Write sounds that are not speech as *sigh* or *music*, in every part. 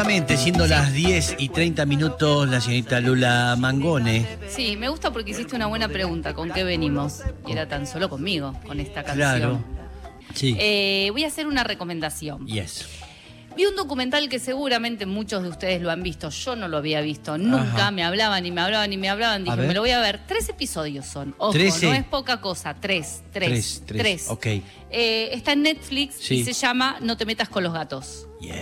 Efectivamente, siendo las 10 y 30 minutos, la señorita Lula Mangone. Sí, me gusta porque hiciste una buena pregunta. ¿Con qué venimos? Y era tan solo conmigo, con esta canción. Claro. Sí. Eh, voy a hacer una recomendación. Yes. Vi un documental que seguramente muchos de ustedes lo han visto. Yo no lo había visto. Nunca Ajá. me hablaban y me hablaban y me hablaban. Dije, me lo voy a ver. Tres episodios son. Ojo, Trece. no es poca cosa. Tres, tres, Tres, tres. Ok. Eh, está en Netflix Sí. y se llama No te metas con los gatos. Yes.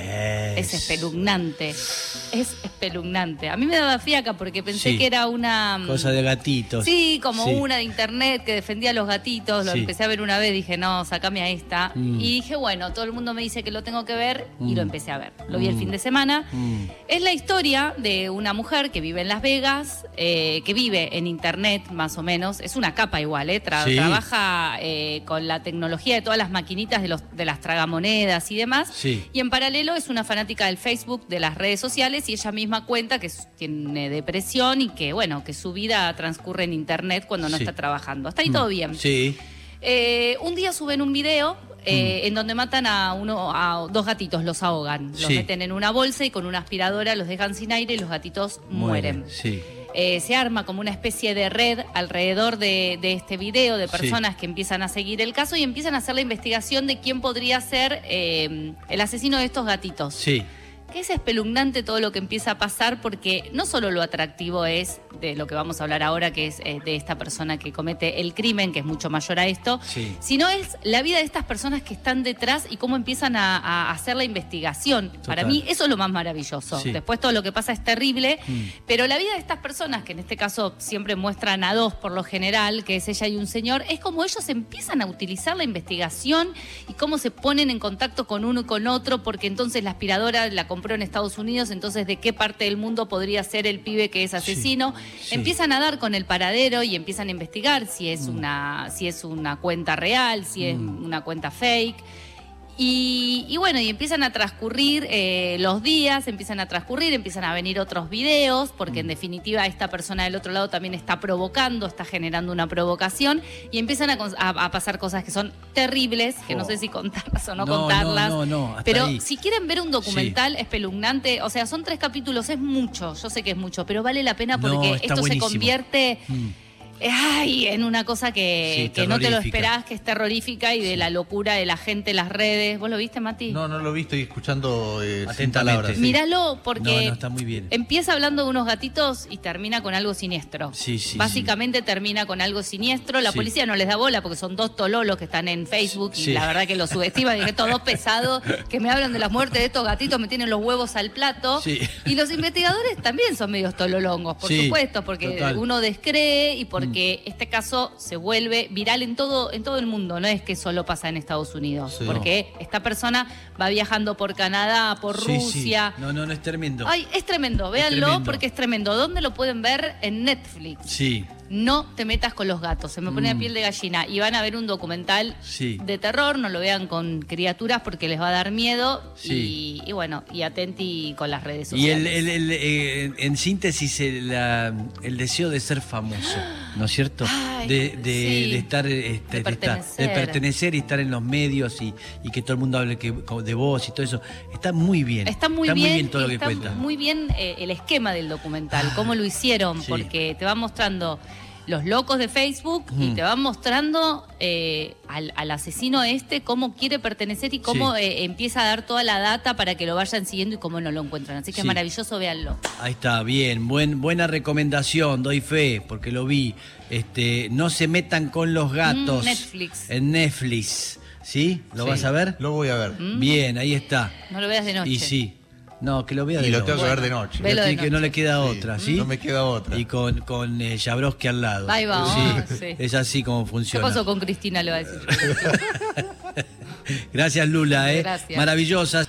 Es espeluznante. Es espeluznante. A mí me daba fiaca porque pensé Sí. que era una. mm, Cosa de gatitos. Sí, como Sí. una de internet que defendía a los gatitos. Lo Sí. empecé a ver una vez, dije, no, sacame a esta. Mm. Y dije, bueno, todo el mundo me dice que lo tengo que ver y Mm. lo empecé a ver. Lo vi el Mm. fin de semana. Mm. Es la historia de una mujer que vive en Las Vegas, eh, que vive en internet más o menos. Es una capa igual, ¿eh? Tra-. Trabaja eh, con la tecnología de todas las maquinitas de, los, de las tragamonedas y demás. Sí. Y en paralelo es una fanática del Facebook, de las redes sociales, y ella misma cuenta que tiene depresión y que, bueno, que su vida transcurre en internet cuando no Sí. está trabajando. Hasta ahí todo bien. Sí. Eh, un día suben un video eh, en donde matan a uno a dos gatitos, los ahogan, los Sí. meten en una bolsa y con una aspiradora los dejan sin aire y los gatitos mueren. Sí. Eh, se arma como una especie de red alrededor de, de este video de Sí. personas que empiezan a seguir el caso y empiezan a hacer la investigación de quién podría ser eh, el asesino de estos gatitos. Sí. Que es espeluznante todo lo que empieza a pasar porque no solo lo atractivo es de lo que vamos a hablar ahora, que es eh, de esta persona que comete el crimen, que es mucho mayor a esto, Sí. sino es la vida de estas personas que están detrás y cómo empiezan a, a hacer la investigación. Para mí eso es lo más maravilloso. Sí. Después todo lo que pasa es terrible, Mm. pero la vida de estas personas, que en este caso siempre muestran a dos por lo general, que es ella y un señor, es como ellos empiezan a utilizar la investigación y cómo se ponen en contacto con uno y con otro, porque entonces la aspiradora la compró en Estados Unidos, entonces de qué parte del mundo podría ser el pibe que es asesino. sí. Empiezan a dar con el paradero y empiezan a investigar si es, Mm. una, si es una cuenta real, si es Mm. una cuenta fake. Y, y bueno, y empiezan a transcurrir eh, los días, empiezan a transcurrir, empiezan a venir otros videos, porque Mm. en definitiva esta persona del otro lado también está provocando, está generando una provocación, y empiezan a, cons- a- a pasar cosas que son terribles, que no Oh. sé si contarlas o no, No, no, contarlas. no, no, hasta pero ahí. si quieren ver un documental espeluznante, o sea, son tres capítulos, es mucho, yo sé que es mucho, pero vale la pena porque esto buenísimo. se convierte Mm. Ay, en una cosa que, Sí, que no te lo esperás, que es terrorífica y de la locura de la gente, las redes. ¿Vos lo viste, Mati? No, no lo vi, estoy escuchando eh, sin palabras. sí. Míralo porque No, no, está muy bien. empieza hablando de unos gatitos y termina con algo siniestro. Sí, sí, Básicamente termina con algo siniestro. La Sí. policía no les da bola porque son dos tololos que están en Facebook y Sí. la verdad que los subestiman. Dije, estos dos *laughs* pesados que me hablan de la muerte de estos gatitos me tienen los huevos al plato. Sí. Y los investigadores también son medios tololongos, por Sí, supuesto, porque total. Uno descree y porque este caso se vuelve viral en todo, en todo el mundo. No es que solo pasa en Estados Unidos, Sí. porque esta persona va viajando por Canadá, por Sí, sí. Rusia. No, no, no es tremendo. Ay, es tremendo, véanlo tremendo. porque es tremendo. ¿Dónde lo pueden ver? En Netflix. Sí. No te metas con los gatos, se me pone Mm. la piel de gallina. Y van a ver un documental Sí. de terror, no lo vean con criaturas porque les va a dar miedo. Sí. Y, y bueno, y atenti con las redes Y sociales. el, el- el, eh, en síntesis, el, la- el deseo de ser famoso, ¿no es cierto? Ay, de, de- sí. de estar, este, De estar- pertenecer. de pertenecer y estar en los medios y, y que todo el mundo hable que, de vos y todo eso. Está muy bien. Está muy bien, todo lo que está cuenta. muy bien eh, el esquema del documental, cómo lo hicieron, Sí. porque te va mostrando los locos de Facebook y Mm. te va mostrando eh, al, al asesino este cómo quiere pertenecer y cómo Sí. eh, empieza a dar toda la data para que lo vayan siguiendo y cómo no lo encuentran. Así que Sí. es maravilloso, véanlo. Ahí está, bien, buen, buena recomendación, doy fe, porque lo vi. Este, no se metan con los gatos. Mm, Netflix. En Netflix. ¿Sí? ¿Lo Sí. vas a ver? Lo voy a ver. Mm. Bien, ahí está. No lo veas de noche. Y sí. No, que lo vea Y de lo noche. tengo que ver de noche. Velo de Así que no noche. le queda Sí, otra, ¿sí? No me queda otra. Y con, con eh, Jabrowski al lado. Ahí va, Sí, sí. Es así como ¿Qué funciona. pasó con Cristina? Le va a decir. *laughs* Gracias, Lula, ¿eh? Gracias. Maravillosas.